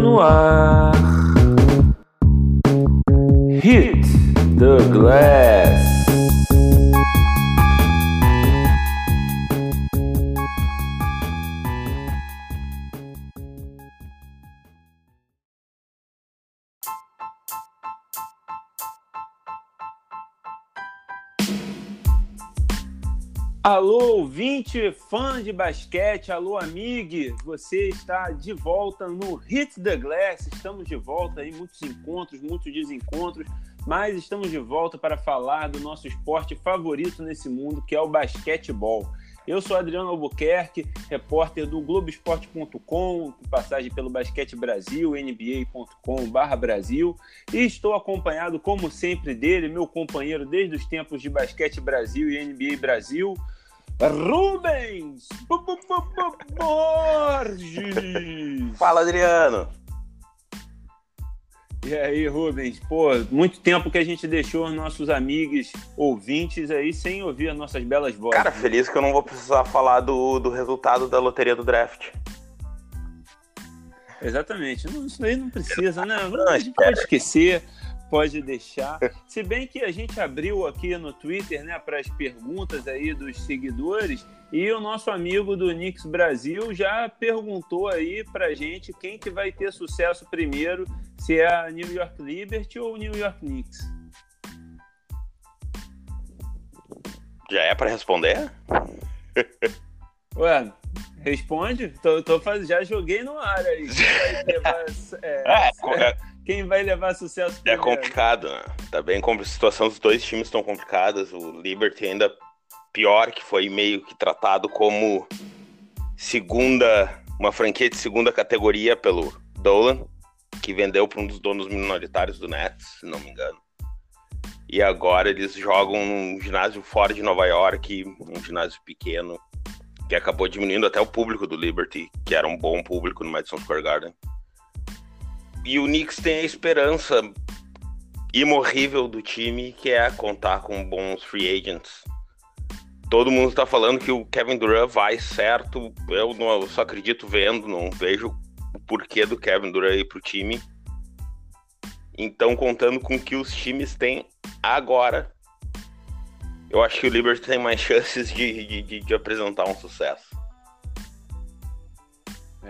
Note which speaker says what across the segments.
Speaker 1: no ar. Hit the glass. Alô, ouvinte, fã de basquete, alô, amigo, você está de volta no Hit the Glass. Estamos de volta aí, muitos encontros, muitos desencontros, mas estamos de volta para falar do nosso esporte favorito nesse mundo, que é o basquetebol. Eu sou Adriano Albuquerque, repórter do Globoesporte.com, com passagem pelo Basquete Brasil, nba.com/brasil, e estou acompanhado, como sempre, dele, meu companheiro desde os tempos de Basquete Brasil e NBA Brasil, Rubens Borges.
Speaker 2: Fala, Adriano.
Speaker 1: E aí, Rubens? Pô, muito tempo que a gente deixou os nossos amigos ouvintes aí sem ouvir as nossas belas vozes.
Speaker 2: Cara, feliz que eu não vou precisar falar do, do resultado da loteria do draft.
Speaker 1: Exatamente. Não, isso daí não precisa, né? A gente pode esquecer pode deixar. Se bem que a gente abriu aqui no Twitter, né, para as perguntas aí dos seguidores, e o nosso amigo do Knicks Brasil já perguntou aí pra gente quem que vai ter sucesso primeiro, se é a New York Liberty ou o New York Knicks.
Speaker 2: Já é para responder?
Speaker 1: Ué, responde. Tô, tô faz... Já joguei no ar aí. Levar, é, é, é, quem vai levar sucesso
Speaker 2: é primeiro? É complicado, né? Tá bem, a situação dos dois times estão complicadas. O Liberty ainda pior, que foi meio que tratado como segunda, uma franquia de segunda categoria pelo Dolan, que vendeu para um dos donos minoritários do Nets, se não me engano. E agora eles jogam num ginásio fora de Nova York, um ginásio pequeno, que acabou diminuindo até o público do Liberty, que era um bom público no Madison Square Garden. E o Knicks tem a esperança imorrível do time, que é contar com bons free agents. Todo mundo está falando que o Kevin Durant vai certo. Eu, não, eu só acredito vendo, não vejo o porquê do Kevin Durant ir pro time. Então, contando com o que os times têm agora, eu acho que o Liberty tem mais chances de, de, de apresentar um sucesso.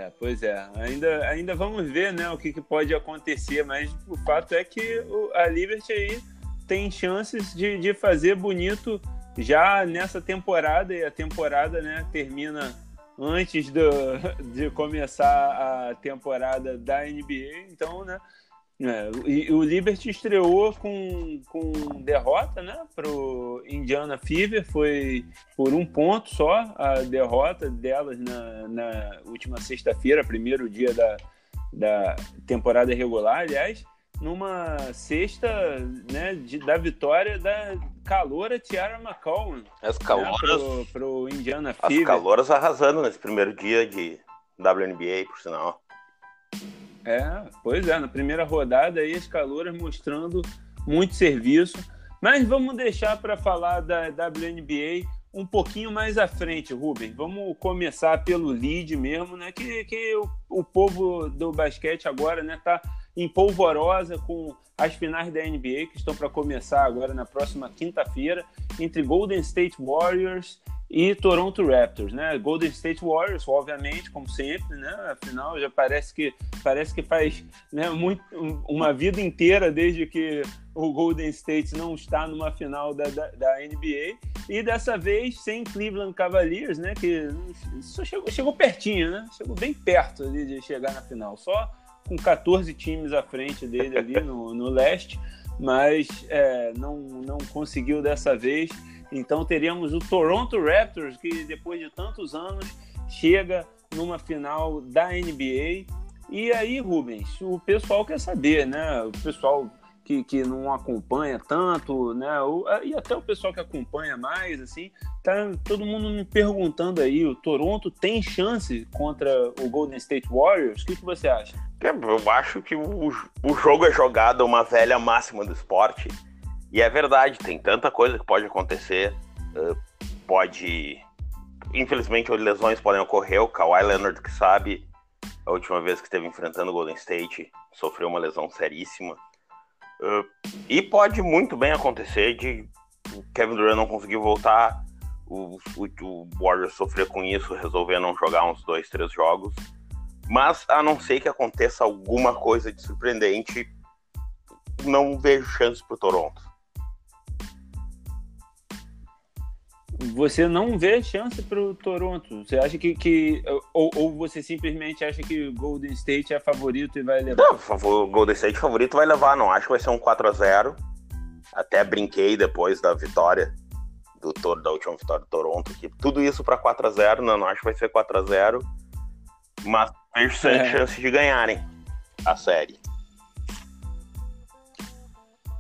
Speaker 1: É, pois é. Ainda, ainda vamos ver né, o que, que pode acontecer, mas o fato é que o, a Liberty aí tem chances de, de fazer bonito já nessa temporada, e a temporada né, termina antes do, de começar a temporada da NBA, então, né? É, e o Liberty estreou com, com derrota, né? Pro Indiana Fever, foi por um ponto só a derrota delas na, na última sexta-feira, primeiro dia da, da temporada regular, aliás, numa sexta né, de, da vitória da caloura Tiara McCollum.
Speaker 2: As caloras. Né,
Speaker 1: pro, pro Indiana Fever.
Speaker 2: As caloras arrasando nesse primeiro dia de WNBA, por sinal.
Speaker 1: É, pois é, na primeira rodada aí as calouras mostrando muito serviço. Mas vamos deixar para falar da WNBA um pouquinho mais à frente, Rubem. Vamos começar pelo lead mesmo, né? Que, que o, o povo do basquete agora, né, tá em polvorosa com as finais da NBA que estão para começar agora na próxima quinta-feira entre Golden State Warriors e Toronto Raptors, né? Golden State Warriors, obviamente, como sempre, né? Afinal, já parece que parece que faz né, muito, uma vida inteira desde que o Golden State não está numa final da, da, da NBA e dessa vez sem Cleveland Cavaliers, né? Que só chegou, chegou pertinho, né? Chegou bem perto ali de chegar na final, só com 14 times à frente dele ali no, no leste, mas é, não, não conseguiu dessa vez. Então teríamos o Toronto Raptors, que depois de tantos anos chega numa final da NBA. E aí, Rubens, o pessoal quer saber, né? O pessoal que, que não acompanha tanto, né? E até o pessoal que acompanha mais, assim, tá todo mundo me perguntando aí: o Toronto tem chance contra o Golden State Warriors? O que, que você acha?
Speaker 2: Eu acho que o, o jogo é jogado uma velha máxima do esporte e é verdade, tem tanta coisa que pode acontecer. Uh, pode. Infelizmente, lesões podem ocorrer. O Kawhi Leonard que sabe. a última vez que esteve enfrentando o Golden State, sofreu uma lesão seríssima. Uh, e pode muito bem acontecer de o Kevin Durant não conseguir voltar, o, o, o Warriors sofrer com isso, resolver não jogar uns dois, três jogos. Mas a não ser que aconteça alguma coisa de surpreendente, não vejo chance para Toronto.
Speaker 1: Você não vê chance para o Toronto? Você acha que. que ou, ou, você simplesmente acha que o Golden State é favorito e vai levar?
Speaker 2: Não, o Golden State favorito vai levar, não. Acho que vai ser um 4x0. Até brinquei depois da vitória do da última vitória do Toronto, que tudo isso para 4 x 0 não, não acho que vai ser 4 x 0 mas vejo sem é. chance de ganharem a série.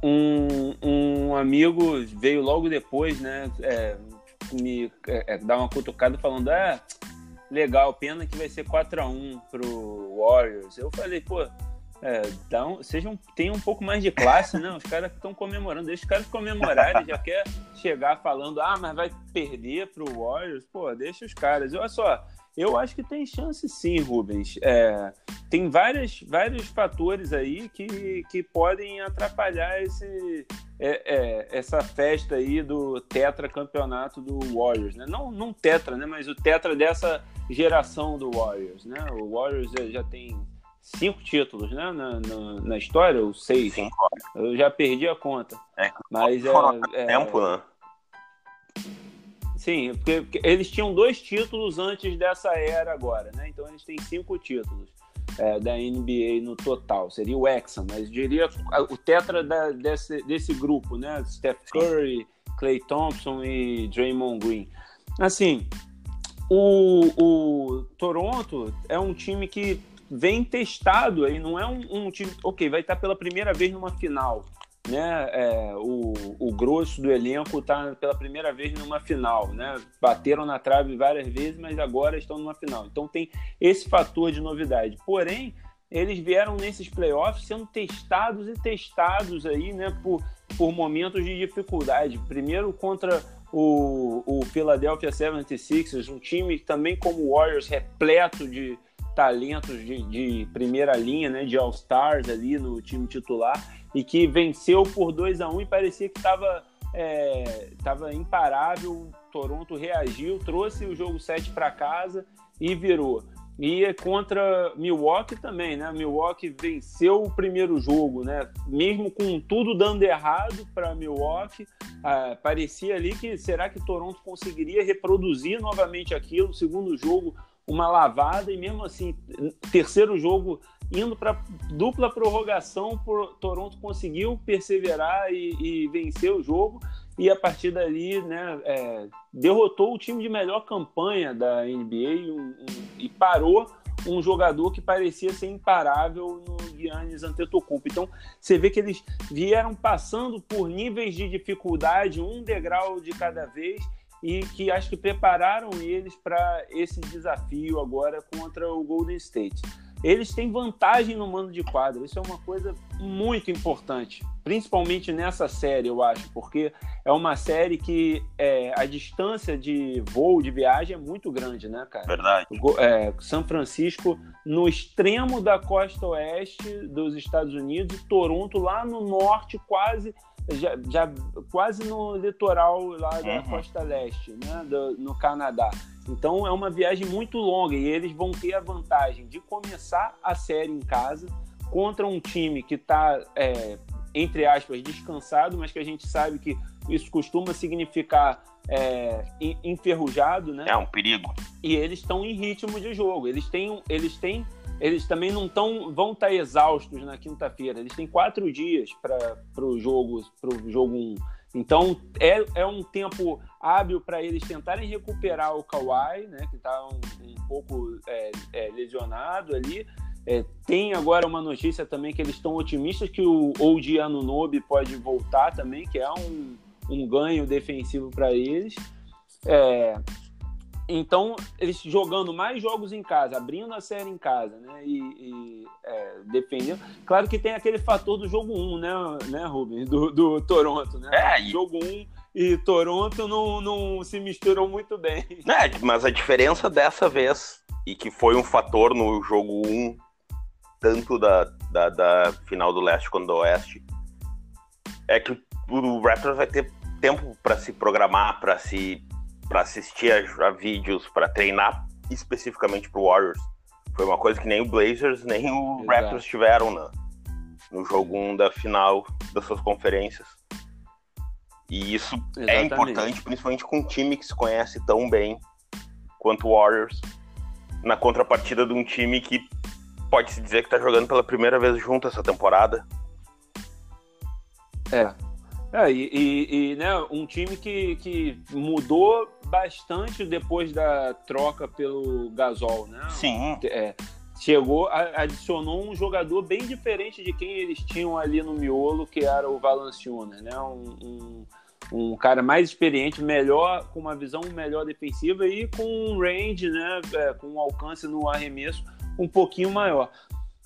Speaker 1: Um, um amigo veio logo depois, né, é, me é, é dar uma cutucada falando, ah, legal, pena que vai ser 4 x 1 pro Warriors. Eu falei, pô, é, dá um, seja um, tem um pouco mais de classe, né? Os caras estão comemorando, deixa os caras comemorarem, já quer chegar falando, ah, mas vai perder pro Warriors, pô, deixa os caras. Olha só, eu acho que tem chance sim, Rubens. É, tem várias, vários fatores aí que, que podem atrapalhar esse, é, é, essa festa aí do tetracampeonato do Warriors, né? Não, não tetra, né? Mas o tetra dessa geração do Warriors, né? O Warriors já tem cinco títulos, né? Na, na, na história, ou seis. Cinco. Eu já perdi a conta. É, mas é, é,
Speaker 2: tempo, né?
Speaker 1: Sim, porque, porque, eles tinham dois títulos antes dessa era agora, né? Então eles têm cinco títulos é, da NBA no total. Seria o Hexa, mas diria o tetra da, desse, desse grupo, né? Steph Curry, Clay Thompson e Draymond Green. Assim, o, o Toronto é um time que vem testado aí, não é um, um time. Ok, vai estar pela primeira vez numa final. Né, é, o, o grosso do elenco está pela primeira vez numa final, né? Bateram na trave várias vezes, mas agora estão numa final. Então tem esse fator de novidade. Porém, eles vieram nesses playoffs sendo testados e testados aí, né, por, por momentos de dificuldade. Primeiro contra o, o Philadelphia 76ers, um time também como o Warriors repleto de, talentos de, de primeira linha, né, de All-Stars ali no time titular, e que venceu por 2 a 1 e parecia que estava é, tava imparável. Toronto reagiu, trouxe o jogo 7 para casa e virou. E é contra Milwaukee também, né? Milwaukee venceu o primeiro jogo, né? Mesmo com tudo dando errado para Milwaukee, ah, parecia ali que será que Toronto conseguiria reproduzir novamente aquilo? Segundo jogo, uma lavada e mesmo assim, terceiro jogo indo para dupla prorrogação, por, Toronto conseguiu perseverar e, e, vencer o jogo e a partir dali, né, é, derrotou o time de melhor campanha da NBA um, um, e parou um jogador que parecia ser imparável no Giannis Antetokounmpo. Então, você vê que eles vieram passando por níveis de dificuldade, um degrau de cada vez, e que acho que prepararam eles para esse desafio agora contra o Golden State. Eles têm vantagem no mando de quadra, isso é uma coisa muito importante, principalmente nessa série, eu acho, porque é uma série que é, a distância de voo, de viagem é muito grande, né, cara?
Speaker 2: Verdade.
Speaker 1: É, São Francisco no extremo da costa oeste dos Estados Unidos e Toronto lá no norte, quase já, já quase no litoral lá da uhum. costa leste, né, do, no Canadá. Então é uma viagem muito longa e eles vão ter a vantagem de começar a série em casa contra um time que está, é, entre aspas, descansado, mas que a gente sabe que isso costuma significar é, enferrujado, né?
Speaker 2: É um perigo.
Speaker 1: E eles estão em ritmo de jogo. Eles têm, eles têm eles também não tão, vão estar tá exaustos na quinta-feira. Eles têm quatro dias para o jogo, pro jogo 1. Então é, é um tempo hábil para eles tentarem recuperar o Kawhi, né, que está um, um, pouco é, é, lesionado ali. É, tem agora uma notícia também que eles estão otimistas que o Old Anunobi pode voltar também, que é um, um ganho defensivo para eles. É, então, eles jogando mais jogos em casa, abrindo a série em casa, né? E, e é, defendendo. Claro que tem aquele fator do jogo 1, né, né Rubens? Do, do Toronto, né? É, e... Jogo 1 e Toronto não, não se misturam muito bem.
Speaker 2: É, mas a diferença dessa vez e que foi um fator no jogo 1, tanto da, da, da final do leste quanto do oeste, é que o Raptors vai ter tempo para se programar, para se para assistir a, a vídeos, para treinar especificamente para Warriors. Foi uma coisa que nem o Blazers nem o Exato. Raptors tiveram na, no jogo 1 da final das suas conferências. E isso é Exatamente. é importante, principalmente com um time que se conhece tão bem quanto o Warriors, na contrapartida de um time que pode se dizer que está jogando pela primeira vez junto essa temporada.
Speaker 1: É. é e, e, e, né, um time que, que mudou bastante depois da troca pelo Gasol, né?
Speaker 2: Sim.
Speaker 1: É, chegou, adicionou um jogador bem diferente de quem eles tinham ali no miolo, que era o Valanciunas, né? Um, um, um, cara mais experiente, melhor, com uma visão melhor defensiva e com um range, né? É, com um alcance no arremesso um pouquinho maior.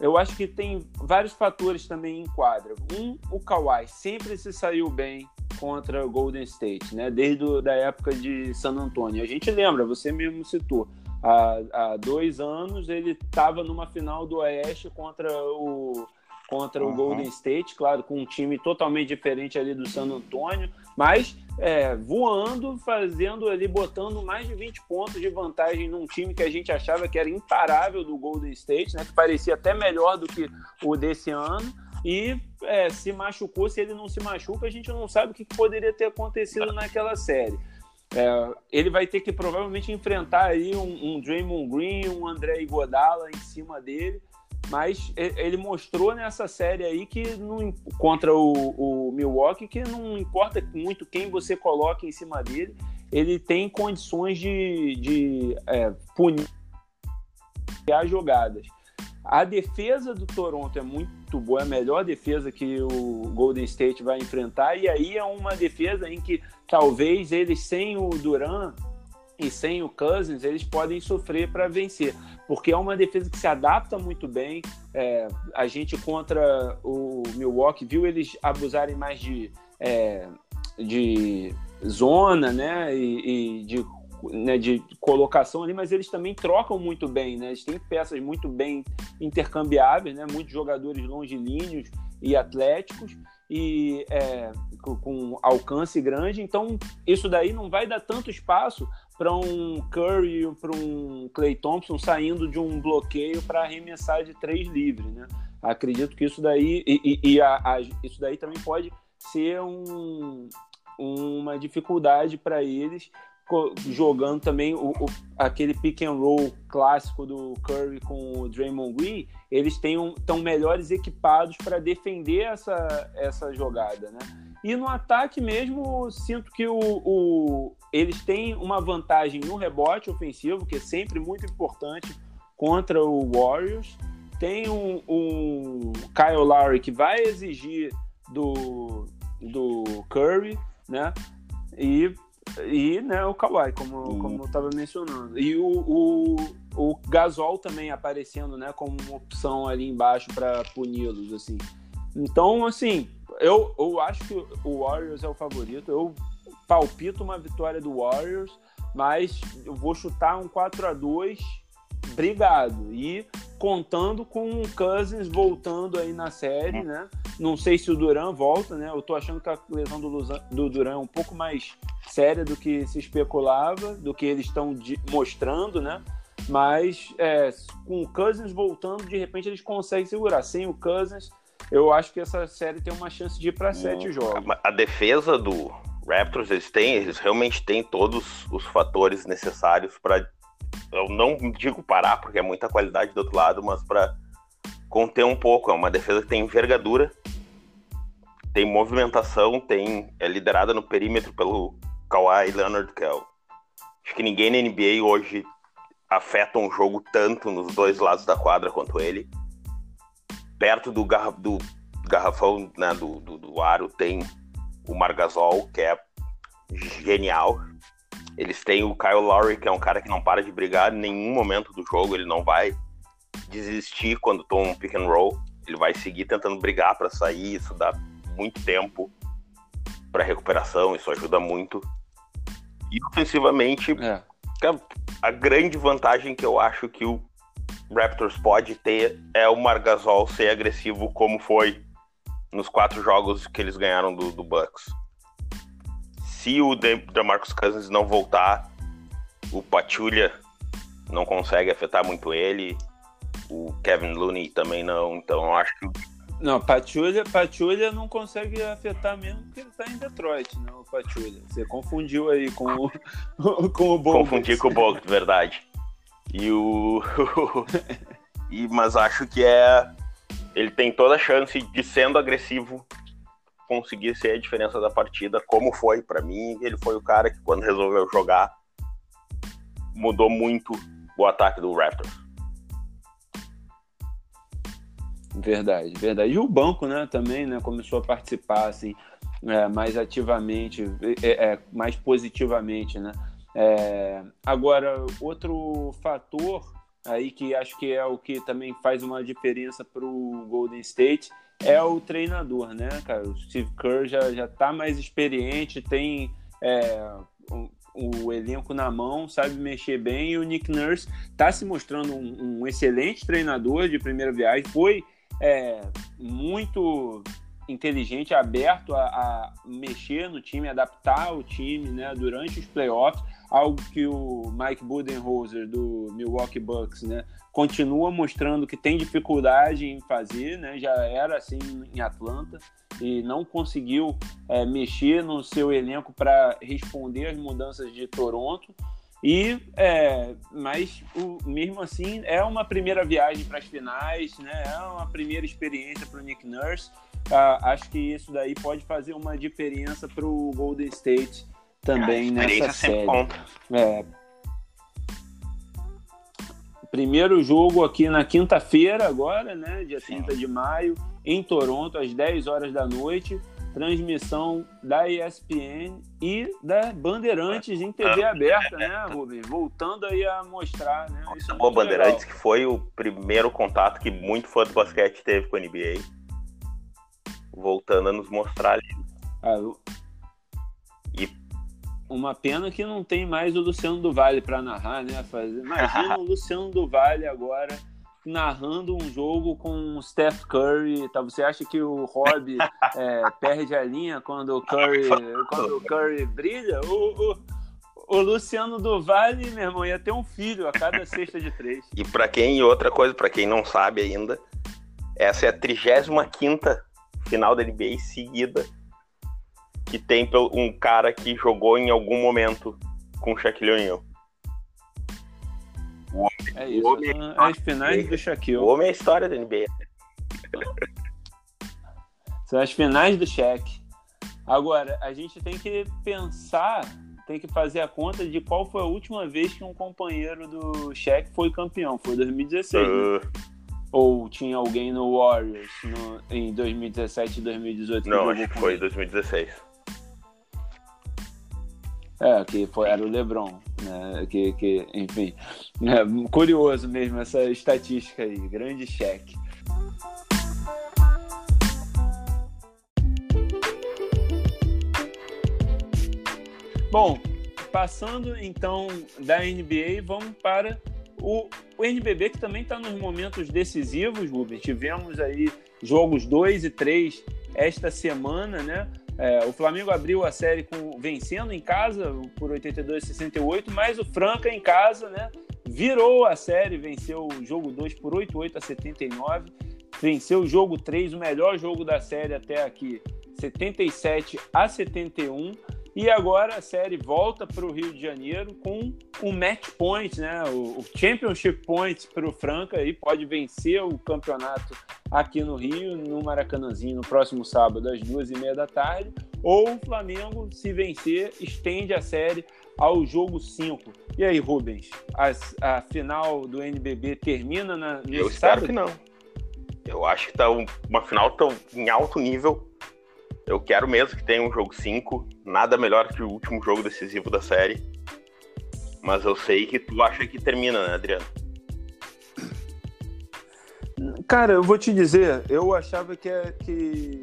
Speaker 1: Eu acho que tem vários fatores também em quadra. Um, o Kawhi sempre se saiu bem contra o Golden State, né? Desde a da época de San Antonio. A gente lembra, você mesmo citou, há, há dois anos ele estava numa final do Oeste contra o contra uhum. o Golden State, claro, com um time totalmente diferente ali do San Antonio, mas é, voando, fazendo ali, botando mais de 20 pontos de vantagem num time que a gente achava que era imparável do Golden State, né, que parecia até melhor do que o desse ano, e é, se machucou, se ele não se machuca, a gente não sabe o que poderia ter acontecido naquela série. É, ele vai ter que provavelmente enfrentar aí um, um Draymond Green, um André Iguodala em cima dele, mas ele mostrou nessa série aí que não, contra o, o, Milwaukee que não importa muito quem você coloca em cima dele, ele tem condições de, de é, punir as jogadas. A defesa do Toronto é muito boa, é a melhor defesa que o Golden State vai enfrentar, e aí é uma defesa em que talvez eles sem o Duran e sem o Cousins, eles podem sofrer para vencer, porque é uma defesa que se adapta muito bem. É, a gente contra o Milwaukee viu eles abusarem mais de, é, de zona, né, e, e de, né, de colocação ali, mas eles também trocam muito bem, né? Eles têm peças muito bem intercambiáveis, né? Muitos jogadores longilíneos e atléticos e é, com alcance grande. Então, isso daí não vai dar tanto espaço para um Curry, para um Clay Thompson saindo de um bloqueio para arremessar de três livre, né? Acredito que isso daí e, e, e a, a, isso daí também pode ser um, uma dificuldade para eles jogando também o, o, aquele pick and roll clássico do Curry com o Draymond Green, eles estão melhores equipados para defender essa, essa jogada, né? E no ataque mesmo, sinto que o, o, eles têm uma vantagem no rebote ofensivo, que é sempre muito importante contra o Warriors. Tem um, um Kyle Lowry que vai exigir do, do Curry, né? E, e né, o Kawhi, como, uhum. como eu estava mencionando. E o, o, o Gasol também aparecendo né, como uma opção ali embaixo para puni-los. Assim. Então, assim, eu, eu acho que o Warriors é o favorito. Eu palpito uma vitória do Warriors, mas eu vou chutar um 4 a 2 Obrigado. E contando com o Cousins voltando aí na série, né? Não sei se o Duran volta, né? Eu tô achando que a lesão do, do Duran é um pouco mais séria do que se especulava, do que eles estão mostrando, né? Mas é, com o Cousins voltando, de repente eles conseguem segurar. Sem o Cousins, eu acho que essa série tem uma chance de ir para sete jogos.
Speaker 2: A, defesa do Raptors, eles têm, eles realmente têm todos os fatores necessários para, eu não digo parar, porque é muita qualidade do outro lado, mas para conter um pouco. É uma defesa que tem envergadura, tem movimentação, tem é liderada no perímetro pelo Kawhi Leonard, que é o, acho que ninguém na NBA hoje afeta um jogo tanto nos dois lados da quadra quanto ele perto do, garra, do garrafão né, do, do, do, aro tem o Margasol, que é genial. Eles têm o Kyle Lowry, que é um cara que não para de brigar em nenhum momento do jogo, ele não vai desistir quando toma um pick and roll, ele vai seguir tentando brigar para sair, isso dá muito tempo para recuperação, isso ajuda muito. E ofensivamente, é. a grande vantagem que eu acho que o Raptors pode ter é o Margasol ser agressivo como foi nos quatro jogos que eles ganharam do, do Bucks. Se o DeMarcus Cousins não voltar, o Pachulia não consegue afetar muito ele, o Kevin Looney também não, então eu acho que
Speaker 1: não, Pachulia, Pachulia não consegue afetar mesmo porque ele tá em Detroit, não, o Pachulia. Você confundiu aí com o, com o
Speaker 2: Bogut. Confundi com o Bogut, verdade. E o. e, mas acho que é. Ele tem toda a chance de, sendo agressivo, conseguir ser a diferença da partida, como foi para mim. Ele foi o cara que, quando resolveu jogar, mudou muito o ataque do Raptors.
Speaker 1: Verdade, verdade. E o banco, né, também, né, começou a participar, assim, é, mais ativamente, é, é, mais positivamente, né. É, agora, outro fator aí que acho que é o que também faz uma diferença para o Golden State é o treinador, né, cara? O Steve Kerr já, já tá mais experiente, tem é, um, o elenco na mão, sabe mexer bem, e o Nick Nurse está se mostrando um, um, excelente treinador de primeira viagem, foi é, muito inteligente, aberto a, a, mexer no time, adaptar o time né, durante os playoffs, algo que o Mike Budenholzer do Milwaukee Bucks né, continua mostrando que tem dificuldade em fazer, né, já era assim em Atlanta e não conseguiu é, mexer no seu elenco para responder às mudanças de Toronto. E, é, mas o, mesmo assim é uma primeira viagem para as finais, né? É uma primeira experiência para o Nick Nurse. Ah, acho que isso daí pode fazer uma diferença para o Golden State também nessa série. É. Primeiro jogo aqui na quinta-feira agora, né? Dia Sim. 30 de maio, em Toronto, às 10 horas da noite transmissão da ESPN e da Bandeirantes em TV ah, aberta, né, Rubens? Voltando aí a mostrar, né?
Speaker 2: Isso é Bandeirantes, legal. que foi o primeiro contato que muito fã do basquete teve com a NBA. Voltando a nos mostrar ali.
Speaker 1: Ah, uma pena que não tem mais o Luciano do Vale para narrar, né? Fazer... Imagina o Luciano do Vale agora narrando um jogo com o Steph Curry, tá? Você acha que o Rob é, perde a linha quando o Curry, quando o Curry brilha? O, o, o Luciano do Vale, meu irmão, ia ter um filho a cada sexta de três.
Speaker 2: E para quem, outra coisa, para quem não sabe ainda, essa é a 35 final da NBA seguida que tem um cara que jogou em algum momento com o Shaquille O'Neal.
Speaker 1: O homem, é isso, homem é as finais do Shaquille.
Speaker 2: O homem é a história da NBA.
Speaker 1: São as finais do Shaq. Agora, a gente tem que pensar, tem que fazer a conta de qual foi a última vez que um companheiro do Shaq foi campeão. Foi 2016, uh... né? Ou tinha alguém no Warriors no, em 2017 e 2018?
Speaker 2: Não, acho que foi 2016.
Speaker 1: É, que foi, era o LeBron, né? Que, que, enfim, é curioso mesmo essa estatística aí, grande cheque. Bom, passando então da NBA, vamos para o, o NBB, que também está nos momentos decisivos, Rubens. Tivemos aí jogos 2 e 3 esta semana, né? É, o Flamengo abriu a série com, vencendo em casa por 82 a 68, mas o Franca em casa, né? Virou a série, venceu o jogo 2 por 88 a 79, venceu o jogo 3, o melhor jogo da série até aqui, 77 a 71. E agora a série volta para o Rio de Janeiro com um match point, né? O, o championship point para o Franca e pode vencer o campeonato aqui no Rio, no Maracanãzinho, no próximo sábado, às duas e meia da tarde. Ou o Flamengo, se vencer, estende a série ao jogo 5. E aí, Rubens, a, a final do NBB termina na,
Speaker 2: Eu espero sábado? que não. Eu acho que tá uma final tão em alto nível eu quero mesmo que tenha um jogo 5. Nada melhor que o último jogo decisivo da série. Mas eu sei que tu acha que termina, né, Adriano?
Speaker 1: Cara, eu vou te dizer, eu achava que, é, que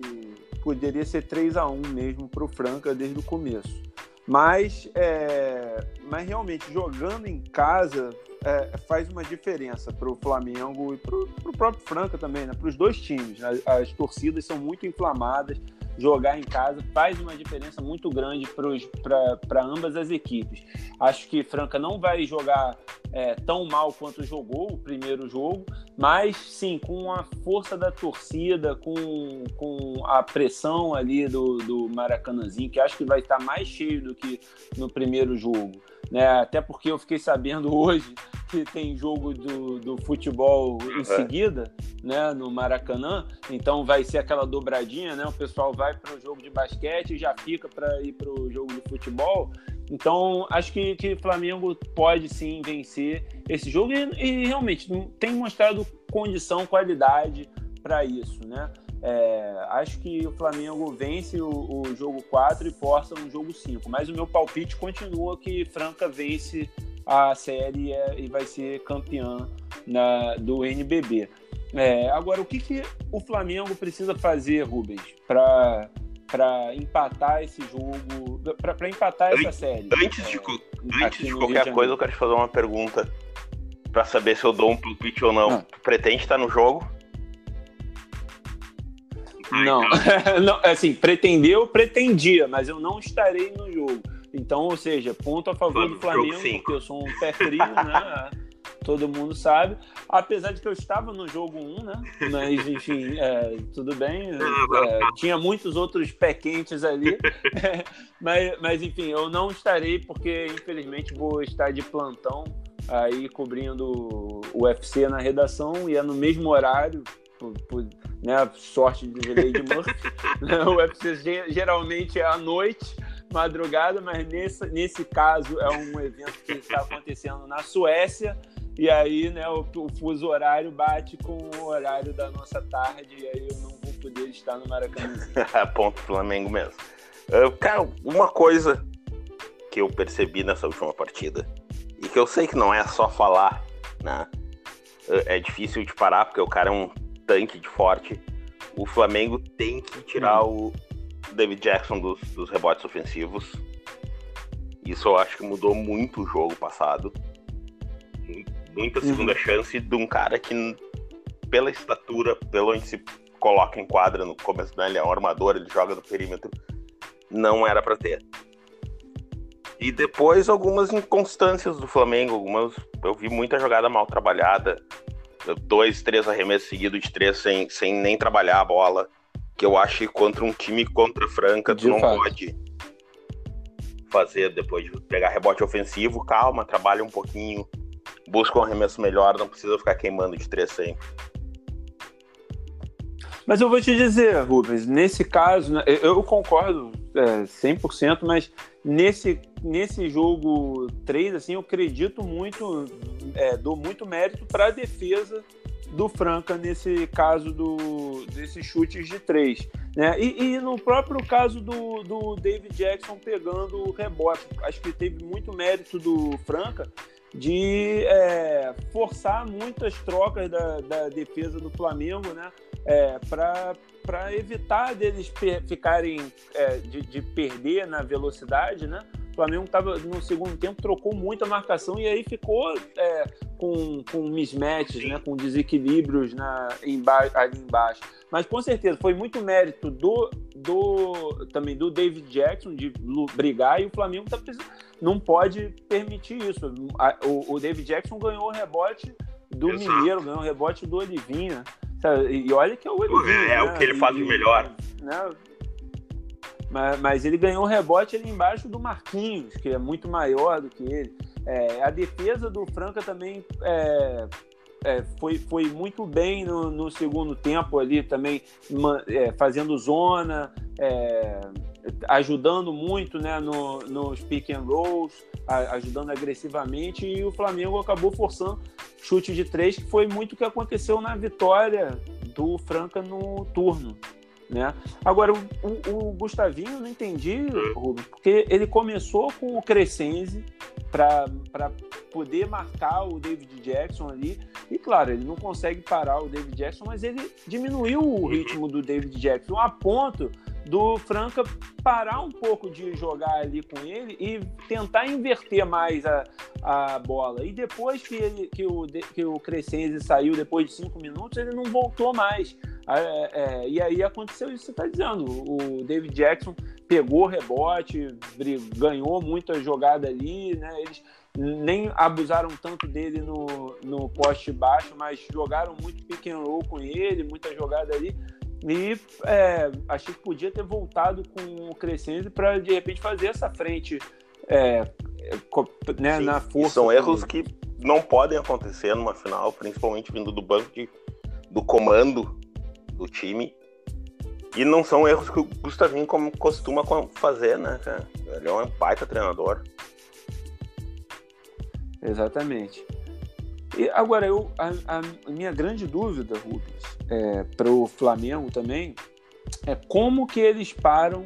Speaker 1: poderia ser 3 a 1 mesmo pro Franca desde o começo. Mas é, mas realmente jogando em casa é, faz uma diferença para o Flamengo e para o próprio Franca também, né? para os dois times. As, as, torcidas são muito inflamadas, jogar em casa faz uma diferença muito grande para ambas as equipes. Acho que Franca não vai jogar é, tão mal quanto jogou o primeiro jogo, mas sim, com a força da torcida, com, com a pressão ali do, do Maracanãzinho, que acho que vai estar mais cheio do que no primeiro jogo. Né? Até porque eu fiquei sabendo hoje que tem jogo do, do futebol em seguida, né, no Maracanã, então vai ser aquela dobradinha, né? O pessoal vai para o jogo de basquete e já fica para ir para o jogo de futebol. Então, acho que, que o Flamengo pode sim vencer esse jogo e, e realmente tem mostrado condição, qualidade para isso, né? É, acho que o Flamengo vence o, o, jogo 4 e força no jogo 5. Mas o meu palpite continua que Franca vence a série e vai ser campeã na, do NBB. É, agora, o que, que o Flamengo precisa fazer, Rubens, para para empatar esse jogo, para empatar essa série?
Speaker 2: Antes de, é, antes de qualquer coisa, eu quero te fazer uma pergunta para saber se eu dou um palpite ou não. Ah. Pretende estar no jogo?
Speaker 1: Não, não, assim, pretendeu, pretendia, mas eu não estarei no jogo. Então, ou seja, ponto a favor Vamos do Flamengo, porque eu sou um pé frio, né? Todo mundo sabe. Apesar de que eu estava no jogo 1, né? Mas, enfim, é, tudo bem. É, tinha muitos outros pé quentes ali. mas, mas, enfim, eu não estarei porque, infelizmente, vou estar de plantão aí cobrindo o UFC na redação e é no mesmo horário, por, por né, sorte de Lady Murphy. o UFC geralmente é à noite madrugada, mas nesse, nesse caso é um evento que está acontecendo na Suécia. E aí, né, o, o, fuso horário bate com o horário da nossa tarde, e aí eu não vou poder estar no Maracanã.
Speaker 2: Ponto Flamengo mesmo. Uh, cara, uma coisa que eu percebi nessa última partida, e que eu sei que não é só falar, né? Uh, é difícil de parar, porque o cara é um tanque de forte. O Flamengo tem que tirar hum. o, David Jackson dos, dos rebotes ofensivos. Isso eu acho que mudou muito o jogo passado. Muita uhum. segunda uhum. chance de um cara que, pela estatura, pelo onde se coloca em quadra no começo, né? ele é um armador, ele joga no perímetro, não era para ter. E depois algumas inconstâncias do Flamengo, algumas eu vi muita jogada mal trabalhada, dois, três arremessos seguidos de três sem, sem nem trabalhar a bola que eu acho que contra um time contra Franca, tu de não fato. pode fazer depois de pegar rebote ofensivo, calma, trabalha um pouquinho, busca um arremesso melhor, não precisa ficar queimando de três sempre.
Speaker 1: Mas eu vou te dizer, Rubens, nesse caso, né, eu concordo é, 100%, mas nesse, nesse jogo 3, assim, eu acredito muito, é, dou muito mérito para a defesa do Franca nesse caso do, desses chutes de três. Né? E, e, no próprio caso do, do David Jackson pegando o rebote, acho que teve muito mérito do Franca de é, forçar muitas trocas da, da, defesa do Flamengo né? É, para evitar deles ficarem é, de, de perder na velocidade, né? O Flamengo estava no segundo tempo, trocou muita marcação e aí ficou é, com, com mismatches, né, com desequilíbrios na, embaixo, ali embaixo. Mas com certeza foi muito mérito do, do também do David Jackson de brigar e o Flamengo tá, não pode permitir isso. O, o David Jackson ganhou o rebote do Exato. Mineiro, ganhou o rebote do Olivinha. E olha que é o Olivinha.
Speaker 2: É,
Speaker 1: né?
Speaker 2: o que ele faz de melhor.
Speaker 1: Né? Mas, mas ele ganhou um rebote ali embaixo do Marquinhos, que é muito maior do que ele. É, a defesa do Franca também é, é, foi, foi muito bem no, no, segundo tempo ali também, é, fazendo zona, é, ajudando muito né, no, nos pick and rolls, ajudando agressivamente, e o Flamengo acabou forçando chute de três, que foi muito o que aconteceu na vitória do Franca no turno. Né? Agora, o, o, o Gustavinho, não entendi, Rubens, porque ele começou com o Crescenzi para poder marcar o David Jackson ali. E claro, ele não consegue parar o David Jackson, mas ele diminuiu o ritmo do David Jackson a ponto do Franca parar um pouco de jogar ali com ele e tentar inverter mais a, a bola. E depois que, ele, que o, que o Crescenzi saiu, depois de cinco minutos, ele não voltou mais. É, é, e aí aconteceu isso que você está dizendo. O David Jackson pegou rebote, ganhou muita jogada ali, né? Eles nem abusaram tanto dele no, no poste baixo, mas jogaram muito pick and roll com ele, muita jogada ali. E é, achei que podia ter voltado com o Crescente para de repente fazer essa frente é, né, Sim, na força.
Speaker 2: São erros que não podem acontecer numa final, principalmente vindo do banco de, do comando do time. E não são erros que o Gustavinho costuma fazer, né, cara? Ele é um baita treinador.
Speaker 1: Exatamente. E agora, eu, a, a minha grande dúvida, Rubens, é, para o Flamengo também, é como que eles param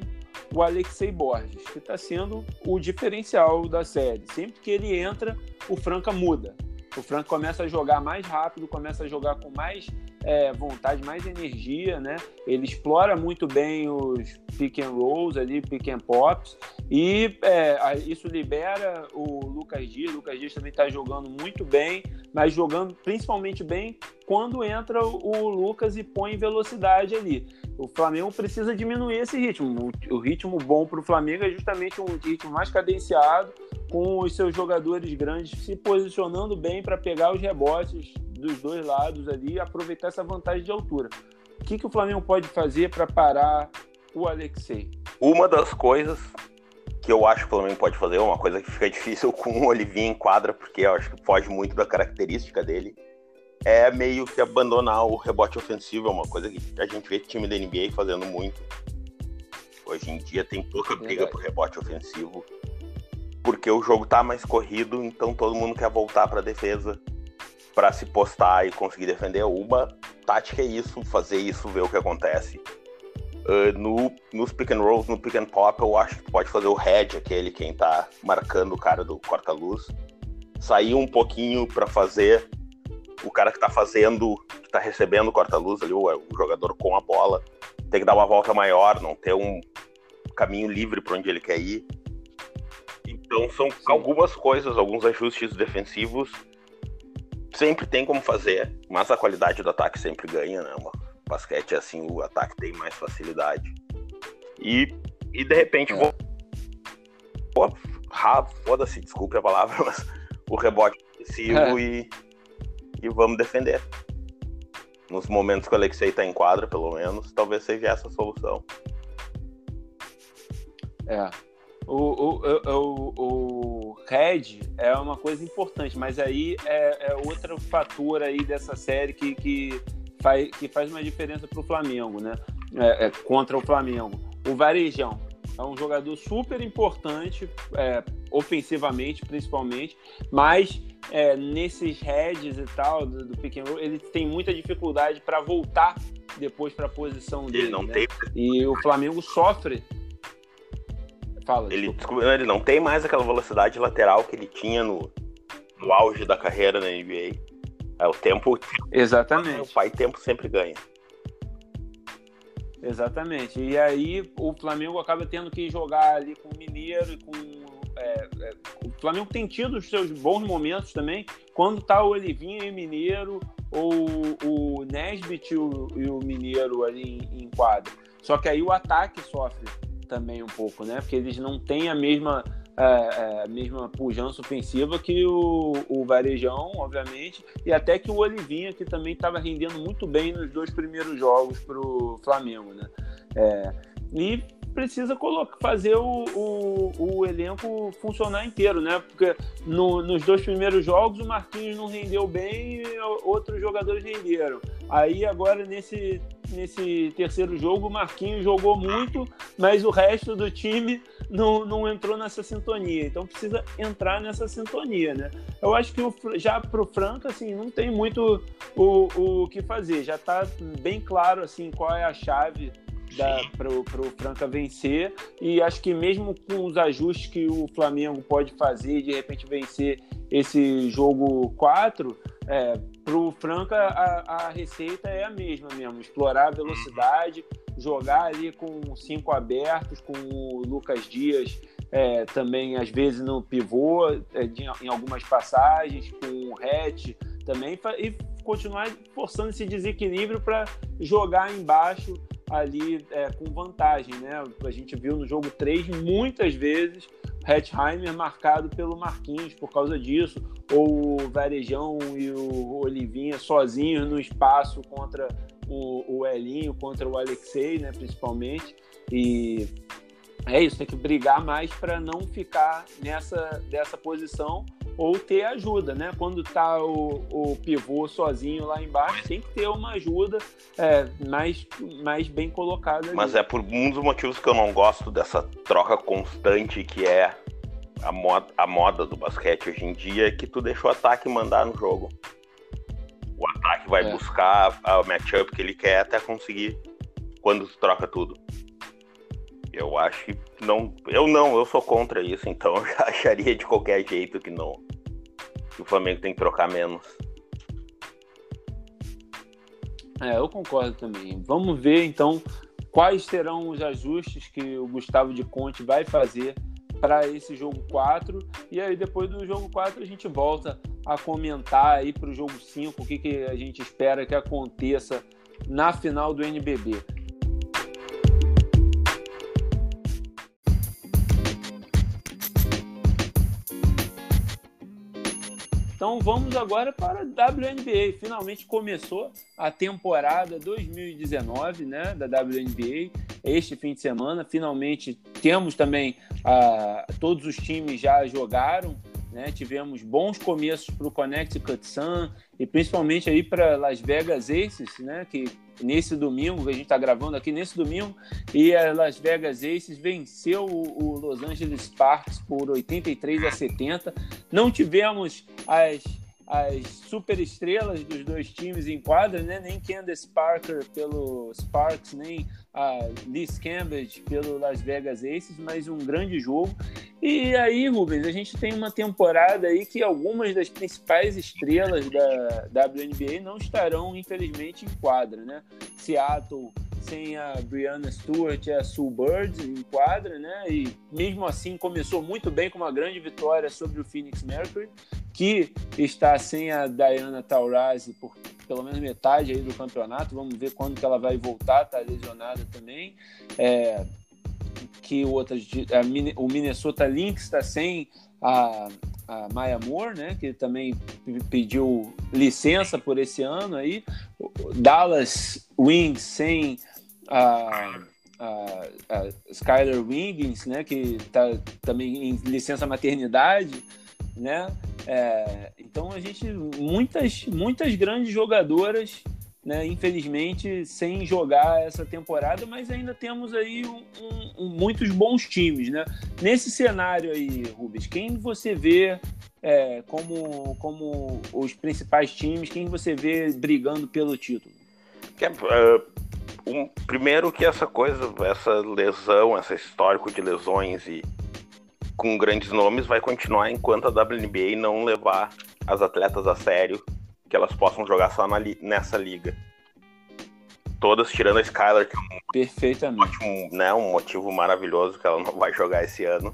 Speaker 1: o Alexei Borges, que está sendo o diferencial da série. Sempre que ele entra, o Franca muda. O Franca começa a jogar mais rápido, começa a jogar com mais é, vontade, mais energia, né? Ele explora muito bem os pick and rolls ali, pick and pops, e é, isso libera o Lucas Dias. O Lucas Dias também está jogando muito bem, mas jogando principalmente bem quando entra o Lucas e põe velocidade ali. O Flamengo precisa diminuir esse ritmo. O, ritmo bom para o Flamengo é justamente um ritmo mais cadenciado, com os seus jogadores grandes se posicionando bem para pegar os rebotes dos dois lados ali e aproveitar essa vantagem de altura. O que, que o Flamengo pode fazer para parar o Alexei?
Speaker 2: Uma das coisas que eu acho que o Flamengo pode fazer, uma coisa que fica difícil com o Olivinho em quadra, porque eu acho que foge muito da característica dele, é meio que abandonar o rebote ofensivo, é uma coisa que a gente vê time da NBA fazendo muito. Hoje em dia tem pouca briga por rebote ofensivo, porque o jogo tá mais corrido, então todo mundo quer voltar para defesa para se postar e conseguir defender. Uma tática é isso, fazer isso, ver o que acontece. Uh, no, nos pick and rolls, no pick and pop, eu acho que pode fazer o head, aquele quem tá marcando o cara do corta-luz. Sair um pouquinho para fazer o cara que tá fazendo, que tá recebendo o corta-luz ali, o, o, jogador com a bola, tem que dar uma volta maior, não ter um caminho livre para onde ele quer ir. Então são Sim. algumas coisas, alguns ajustes defensivos sempre tem como fazer, mas a qualidade do ataque sempre ganha, né? Uma basquete assim, o ataque tem mais facilidade. E, e de repente é. vou. Pô, foda-se, desculpe a palavra, mas o rebote ofensivo é. e, e vamos defender. Nos momentos que o Alexei tá em quadra, pelo menos, talvez seja essa a solução.
Speaker 1: É. O, o, o, o, Red é uma coisa importante, mas aí é, é outro fator aí dessa série que, que, faz, que faz uma diferença para o Flamengo, né? É, é, contra o Flamengo. O Varejão é um jogador super importante, é, ofensivamente principalmente, mas é, nesses heads e tal, do, do pick and roll, ele tem muita dificuldade para voltar depois para a posição dele. Ele não né? tem. E o Flamengo sofre
Speaker 2: Fala, ele, desculpa. ele não tem mais aquela velocidade lateral que ele tinha no, no auge da carreira na NBA. É o tempo.
Speaker 1: Exatamente.
Speaker 2: O pai tempo sempre ganha.
Speaker 1: Exatamente. E aí o Flamengo acaba tendo que jogar ali com o Mineiro e com. É, é, o Flamengo tem tido os seus bons momentos também, quando tá o Olivinho e o Mineiro, ou o Nesbit e o, e o Mineiro ali em, em quadro. Só que aí o ataque sofre também um pouco, né? Porque eles não têm a mesma, é, é, a mesma pujança ofensiva que o, o Varejão, obviamente, e até que o Olivinha, que também estava rendendo muito bem nos dois primeiros jogos para o Flamengo, né? É, e precisa colocar, fazer o, o, o, elenco funcionar inteiro, né? Porque no, nos dois primeiros jogos o Marquinhos não rendeu bem e outros jogadores renderam. Aí agora nesse nesse terceiro jogo, o Marquinhos jogou muito, mas o resto do time não, não entrou nessa sintonia. Então precisa entrar nessa sintonia, né? Eu acho que o, já para o Franca, assim, não tem muito o, o que fazer. Já está bem claro, assim, qual é a chave para o Franca vencer. E acho que mesmo com os ajustes que o Flamengo pode fazer, de repente vencer esse jogo 4, é, para o Franca a, a, receita é a mesma mesmo, explorar a velocidade, jogar ali com cinco abertos, com o Lucas Dias é, também às vezes no pivô, é, de, em algumas passagens, com o Hatch também, e continuar forçando esse desequilíbrio para jogar embaixo ali é, com vantagem, né? A gente viu no jogo 3 muitas vezes Hetzheimer marcado pelo Marquinhos por causa disso, ou o Varejão e o Olivinha sozinhos no espaço contra o, o Elinho, contra o Alexei, né, principalmente. E é isso, tem que brigar mais para não ficar nessa dessa posição ou ter ajuda, né? Quando tá o, o pivô sozinho lá embaixo, tem que ter uma ajuda é, mais, mais bem colocada. Ali.
Speaker 2: Mas é por um dos motivos que eu não gosto dessa troca constante que é a moda, a moda do basquete hoje em dia, é que tu deixa o ataque mandar no jogo. O ataque vai é. buscar a matchup que ele quer até conseguir quando tu troca tudo. Eu acho que não. Eu não, eu sou contra isso, então eu acharia de qualquer jeito que não. Que o Flamengo tem que trocar menos.
Speaker 1: É, eu concordo também. Vamos ver então quais serão os ajustes que o Gustavo de Conte vai fazer para esse jogo 4. E aí depois do jogo 4 a gente volta a comentar aí para o jogo 5 o que, que a gente espera que aconteça na final do NBB. Então vamos agora para a WNBA. Finalmente começou a temporada 2019 né, da WNBA, este fim de semana. Finalmente temos também uh, todos os times já jogaram. Né? Tivemos bons começos para o Connecticut Sun e principalmente aí para Las Vegas Aces, né? que nesse domingo, a gente está gravando aqui nesse domingo, e a Las Vegas Aces venceu o, Los Angeles Sparks por 83 a 70. Não tivemos as as super estrelas dos dois times em quadra, né? Nem Candace Parker pelo Sparks, nem a Liz Cambridge pelo Las Vegas Aces, mas um grande jogo. E aí, Rubens, a gente tem uma temporada aí que algumas das principais estrelas da WNBA não estarão, infelizmente, em quadra, né? Seattle sem a Brianna Stewart e a Sue Bird em quadra, né? E mesmo assim começou muito bem com uma grande vitória sobre o Phoenix Mercury, que está sem a Diana Taurasi por pelo menos metade aí do campeonato. Vamos ver quando que ela vai voltar, está lesionada também. É, que o, outro, a, o Minnesota Lynx está sem a, a Maya Moore, né, que também pediu licença por esse ano aí. Dallas Wings sem a, a, a Skyler Wiggins, né, que está também em licença maternidade, né? É, então a gente muitas muitas grandes jogadoras, né? Infelizmente sem jogar essa temporada, mas ainda temos aí um, um, muitos bons times, né? Nesse cenário aí, Rubens, quem você vê é, como como os principais times? Quem você vê brigando pelo título?
Speaker 2: Que, uh, um, primeiro que essa coisa, essa lesão, esse histórico de lesões e com grandes nomes vai continuar enquanto a WNBA não levar as atletas a sério, que elas possam jogar só na, nessa liga. Todas tirando a Skylar, que é um,
Speaker 1: Perfeitamente.
Speaker 2: Um, né, um motivo maravilhoso que ela não vai jogar esse ano.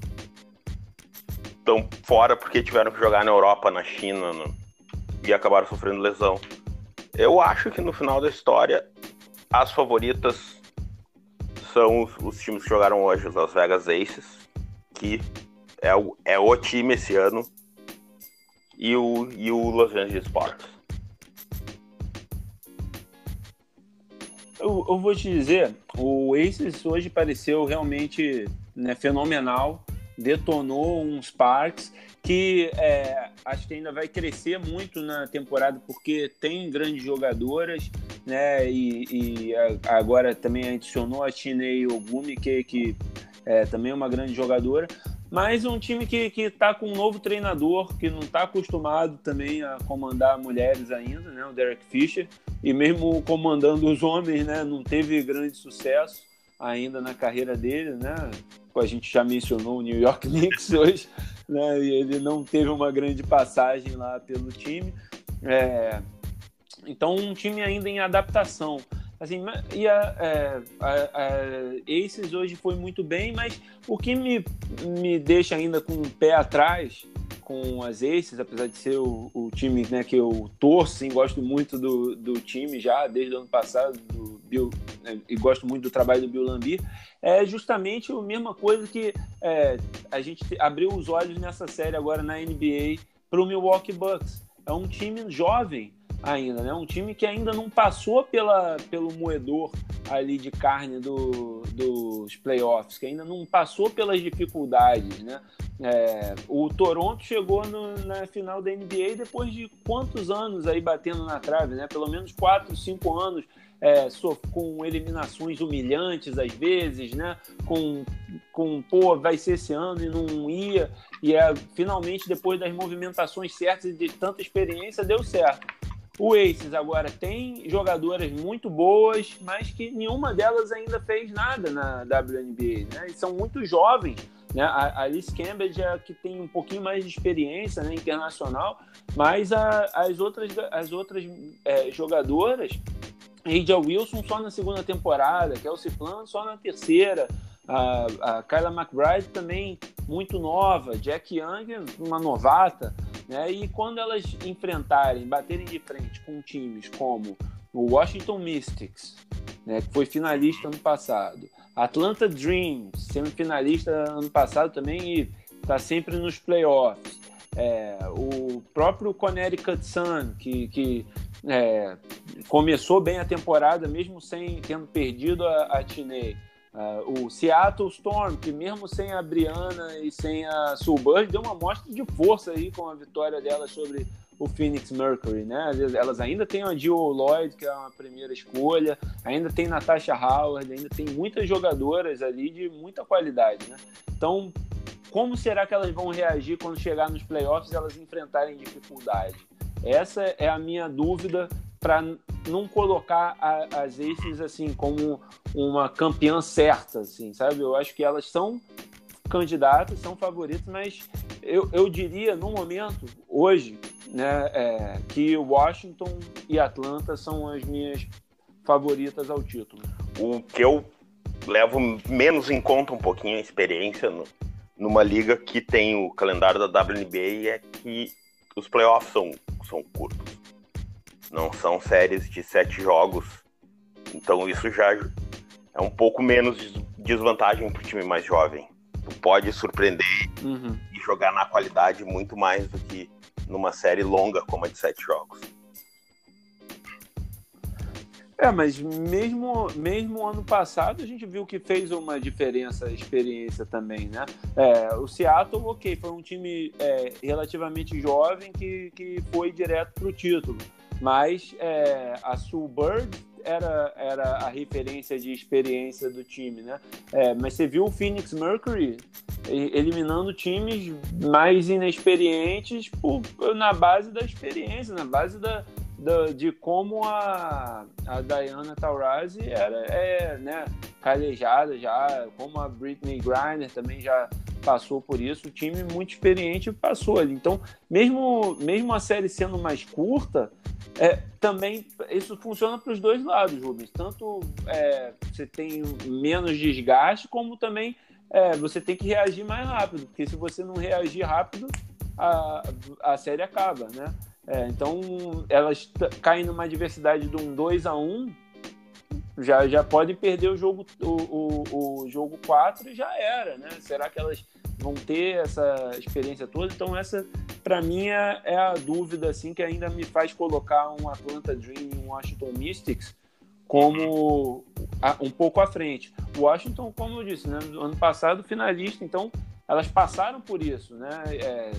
Speaker 2: Estão fora porque tiveram que jogar na Europa, na China, no... e acabaram sofrendo lesão. Eu acho que no final da história, as favoritas são os, os times que jogaram hoje, os Las Vegas Aces, que é o, é o time esse ano, e o, e o Los Angeles Sparks.
Speaker 1: Eu, eu, vou te dizer, o Aces hoje pareceu realmente né, fenomenal, detonou uns Sparks que é, acho que ainda vai crescer muito na temporada porque tem grandes jogadoras, né? E, e agora também adicionou a Chinei Ogumi, que, que é também uma grande jogadora. Mas um time que está com um novo treinador, que não está acostumado também a comandar mulheres ainda, né? O Derek Fisher. E mesmo comandando os homens, né? Não teve grande sucesso ainda na carreira dele, né? A gente já mencionou o New York Knicks hoje, né? E ele não teve uma grande passagem lá pelo time. É... Então, um time ainda em adaptação. Assim, e a, é, a, a, Aces hoje foi muito bem, mas o que me, me deixa ainda com o pé atrás com as Aces, apesar de ser o, o time né, que eu torço, sim, gosto muito do, do time já desde o ano passado, do Bill, né, e gosto muito do trabalho do Bill Lambir, é justamente a mesma coisa que é, a gente abriu os olhos nessa série agora na NBA para o Milwaukee Bucks. É um time jovem ainda, né? Um time que ainda não passou pela, pelo moedor ali de carne do, dos playoffs, que ainda não passou pelas dificuldades, né? É, o Toronto chegou no, na final da NBA depois de quantos anos aí batendo na trave, né? Pelo menos quatro, cinco anos é, com eliminações humilhantes às vezes, né? Com, com pô, vai ser esse ano e não ia. E é, finalmente, depois das movimentações certas e de tanta experiência, deu certo. O Aces agora tem jogadoras muito boas, mas que nenhuma delas ainda fez nada na WNBA, né? E são muito jovens, né? A Alice Cambridge é que tem um pouquinho mais de experiência né, internacional, mas a, as outras, as outras é, jogadoras, Aja Wilson só na segunda temporada, Kelsey Plan só na terceira, a, a Kyla McBride também muito nova, Jack Young uma novata, né? E quando elas enfrentarem, baterem de frente com times como o Washington Mystics, né, que foi finalista ano passado, Atlanta Dreams, semifinalista ano passado também e está sempre nos playoffs, é, o próprio Connecticut Sun, que, que é, começou bem a temporada, mesmo sem tendo perdido a, a Tinei. Uh, o Seattle Storm, que mesmo sem a Brianna e sem a Sulbur, deu uma mostra de força aí com a vitória dela sobre o Phoenix Mercury, né? Elas ainda têm a Jill Lloyd, que é uma primeira escolha, ainda tem Natasha Howard, ainda tem muitas jogadoras ali de muita qualidade, né? Então, como será que elas vão reagir quando chegar nos playoffs e elas enfrentarem dificuldade? Essa é a minha dúvida para não colocar a, as Aces assim como uma campeã certa, assim, sabe? Eu acho que elas são candidatas, são favoritas, mas eu, eu diria no momento, hoje, né, é, que Washington e Atlanta são as minhas favoritas ao título.
Speaker 2: O que eu levo menos em conta um pouquinho a experiência no, numa liga que tem o calendário da WNBA é que os playoffs são, são curtos não são séries de sete jogos. Então isso já é um pouco menos de desvantagem para o time mais jovem. Tu pode surpreender uhum. e jogar na qualidade muito mais do que numa série longa como a de sete jogos.
Speaker 1: É, mas mesmo, mesmo ano passado a gente viu que fez uma diferença a experiência também, né? É, o Seattle, ok, foi um time é, relativamente jovem que, que foi direto para o título. Mas é, a Sulbird era, era a referência de experiência do time, né? É, mas você viu o Phoenix Mercury eliminando times mais inexperientes por, na base da experiência, na base da, da, de como a, a Diana Taurasi era é, né, calejada já, como a Britney Griner também já passou por isso, o time muito experiente passou ali. Então, mesmo, mesmo a série sendo mais curta, é, também isso funciona para os dois lados, Rubens. Tanto é, você tem menos desgaste, como também é, você tem que reagir mais rápido, porque se você não reagir rápido, a, a série acaba, né? É, então, elas caem numa diversidade de um 2 a 1 já, já pode perder o jogo o, o, o jogo 4 e já era, né? Será que elas vão ter essa experiência toda? Então essa para mim é, é, a dúvida assim que ainda me faz colocar um Atlanta Dream e um Washington Mystics como um pouco à frente. O Washington, como eu disse, né, ano passado finalista, então elas passaram por isso, né? É,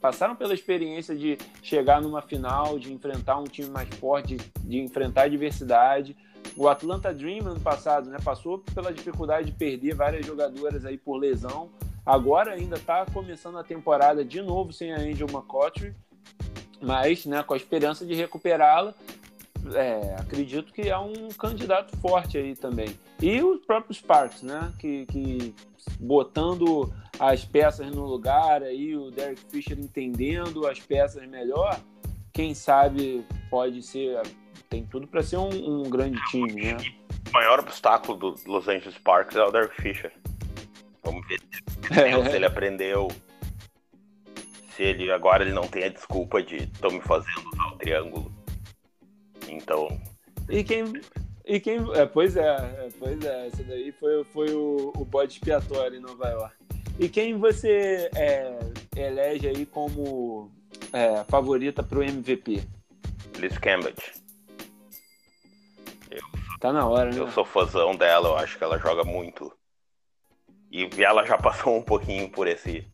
Speaker 1: passaram pela experiência de chegar numa final, de enfrentar um time mais forte, de, de enfrentar a diversidade. O Atlanta Dream ano passado, né, passou pela dificuldade de perder várias jogadoras aí por lesão. Agora ainda está começando a temporada de novo sem a Angel McCoughtry, mas né, com a esperança de recuperá-la. É, acredito que é um candidato forte aí também. E os próprios Sparks, né? Que, que botando as peças no lugar, aí o Derek Fisher entendendo as peças melhor, quem sabe pode ser tem tudo para ser um, um, grande time, né?
Speaker 2: O maior obstáculo do Los Angeles Sparks é o Derek Fisher. Vamos ver se, se ele aprendeu. Se ele agora ele não tem a desculpa de estão me fazendo usar o triângulo. Então.
Speaker 1: E quem. E quem. É, pois é, é, pois é, essa daí foi, foi o, o bode expiatório em Nova York. E quem você é, elege aí como é, favorita para o MVP?
Speaker 2: Liz Cambridge.
Speaker 1: Tá na hora, né?
Speaker 2: Eu sou fãzão dela, eu acho que ela joga muito. E ela já passou um pouquinho por esse.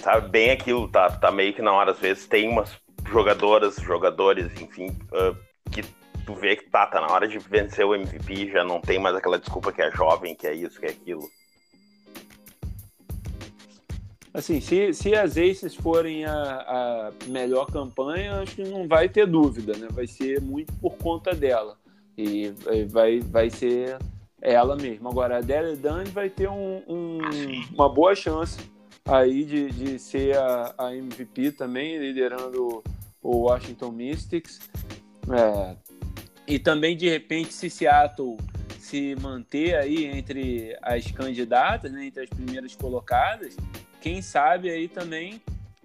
Speaker 2: Sabe, bem aquilo, tá, tá meio que na hora, às vezes tem umas jogadoras, jogadores, enfim, uh, que tu vê que tá, tá na hora de vencer o MVP, já não tem mais aquela desculpa que é jovem, que é isso, que é aquilo.
Speaker 1: Assim, se, se as Aces forem a, a melhor campanha, acho que não vai ter dúvida, né? Vai ser muito por conta dela. E vai, vai ser ela mesma. Agora, a Dele Dunn vai ter um, um, uma boa chance aí de, de ser a, a MVP também, liderando o Washington Mystics. É, e também, de repente, se Seattle se manter aí entre as candidatas, né, entre as primeiras colocadas, quem sabe aí também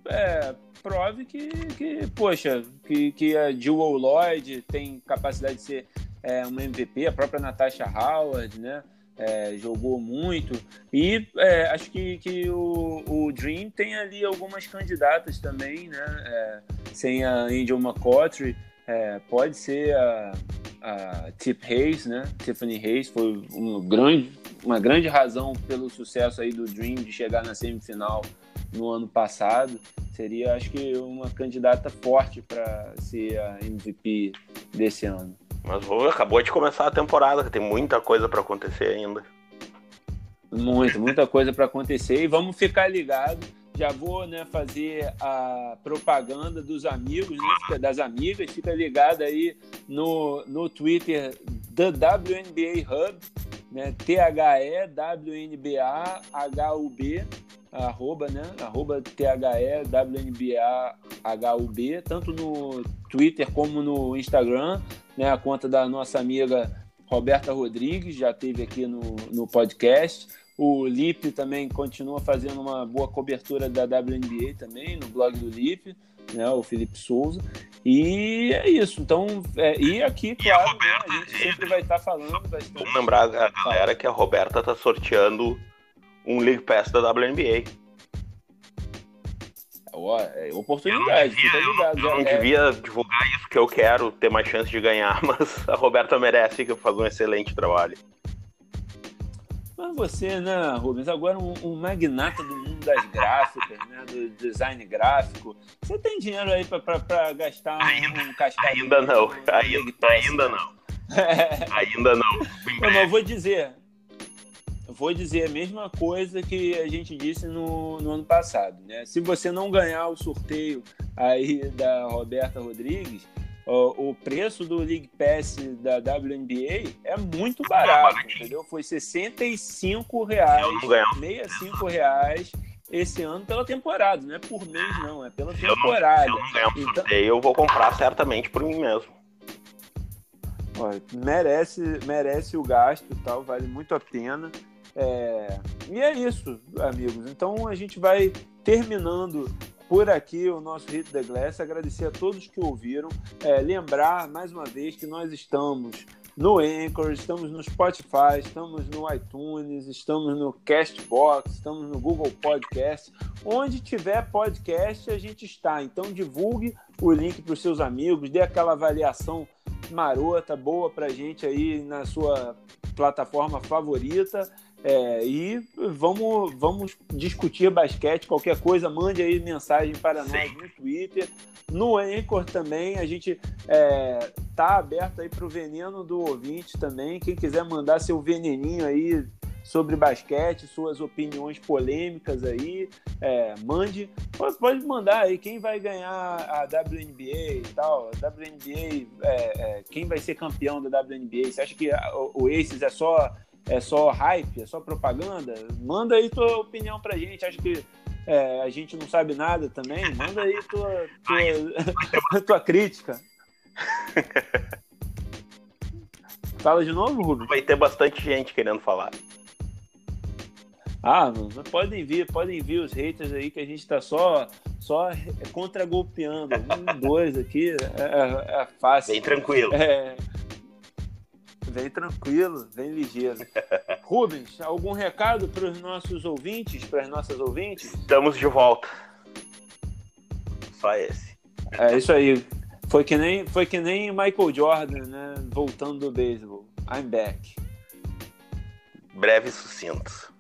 Speaker 1: é, prove que, que, poxa, que, que a Jewel Lloyd tem capacidade de ser é, uma MVP, a própria Natasha Howard, né? É, jogou muito. E é, acho que, que o, o, Dream tem ali algumas candidatas também, né? É, sem a Angel McCoughtry, é, pode ser a, a Tip Hayes, né? Tiffany Hayes foi uma grande, uma grande razão pelo sucesso aí do Dream de chegar na semifinal no ano passado. Seria, acho que, uma candidata forte para ser a MVP desse ano.
Speaker 2: Mas acabou de começar a temporada, tem muita coisa para acontecer ainda.
Speaker 1: Muito, muita coisa para acontecer e vamos ficar ligado já vou né, fazer a propaganda dos amigos, né, das amigas. Fica ligado aí no, no Twitter da WNBA Hub, né, T-H-E-W-N-B-A-H-U-B, arroba, né, arroba T-H-E-W-N-B-A-H-U-B, tanto no Twitter como no Instagram, né, a conta da nossa amiga Roberta Rodrigues, já teve aqui no, no podcast. O Lip também continua fazendo uma boa cobertura da WNBA também, no blog do Lip, né, o Felipe Souza. E é isso. Então, é, e aqui, claro, e a, né, a, gente sempre vai estar tá falando bastante.
Speaker 2: Vamos lembrar a galera que a Roberta está sorteando um League Pass da WNBA.
Speaker 1: É oportunidade,
Speaker 2: eu não devia, ligado, eu não é... devia divulgar isso que eu quero ter mais chance de ganhar, mas a Roberta merece que eu faça um excelente trabalho.
Speaker 1: Mas você, né, Rubens, agora um, um, magnata do mundo das gráficas, né, do design gráfico, você tem dinheiro aí para gastar um, ainda, um
Speaker 2: cascadinho? Ainda não, ainda, ainda não. ainda não.
Speaker 1: Eu não vou dizer, vou dizer a mesma coisa que a gente disse no, no ano passado, né? Se você não ganhar o sorteio aí da Roberta Rodrigues, o preço do League Pass da WNBA é muito barato, entendeu? Foi 65 reais, 65 reais esse ano pela temporada, não é por mês não, é pela temporada.
Speaker 2: Se eu não, ganhar um então, eu vou comprar certamente por mim mesmo.
Speaker 1: Olha, merece, merece o gasto tal, vale muito a pena. É... E é isso, amigos. Então a gente vai terminando por aqui o nosso Hit the Glass. Agradecer a todos que ouviram. É, lembrar mais uma vez que nós estamos no Anchor, estamos no Spotify, estamos no iTunes, estamos no Castbox, estamos no Google Podcast. Onde tiver podcast, a gente está. Então divulgue o link para os seus amigos, dê aquela avaliação marota, boa para gente aí na sua plataforma favorita. É, e vamos, vamos discutir basquete, qualquer coisa, mande aí mensagem para nós no Twitter. No Anchor também, a gente é, tá aberto aí para o veneno do ouvinte também. Quem quiser mandar seu veneninho aí sobre basquete, suas opiniões polêmicas aí, é, mande. Pode, pode, mandar aí quem vai ganhar a WNBA e tal. A WNBA, é, é, quem vai ser campeão da WNBA? Você acha que o, o Aces é só é só hype, é só propaganda? Manda aí tua opinião pra gente. Acho que é, a gente não sabe nada também. Manda aí tua, tua, tua crítica. Fala de novo, Rubens?
Speaker 2: Vai ter bastante gente querendo falar.
Speaker 1: Ah, podem vir, podem vir os haters aí que a gente tá só, só contra-golpeando. Um, dois aqui, é, é, é fácil.
Speaker 2: Bem tranquilo.
Speaker 1: É, Vem tranquilo, vem ligeiro. Rubens, algum recado para os nossos ouvintes, para as nossas ouvintes?
Speaker 2: Estamos de volta. Só esse.
Speaker 1: É isso aí. Foi que nem, foi que nem Michael Jordan, né? Voltando do beisebol. I'm back.
Speaker 2: Breve e sucinto.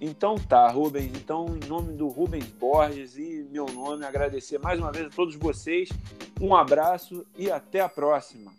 Speaker 1: Então tá, Rubens. Então, em nome do Rubens Borges e meu nome, agradecer mais uma vez a todos vocês. Um abraço e até a próxima.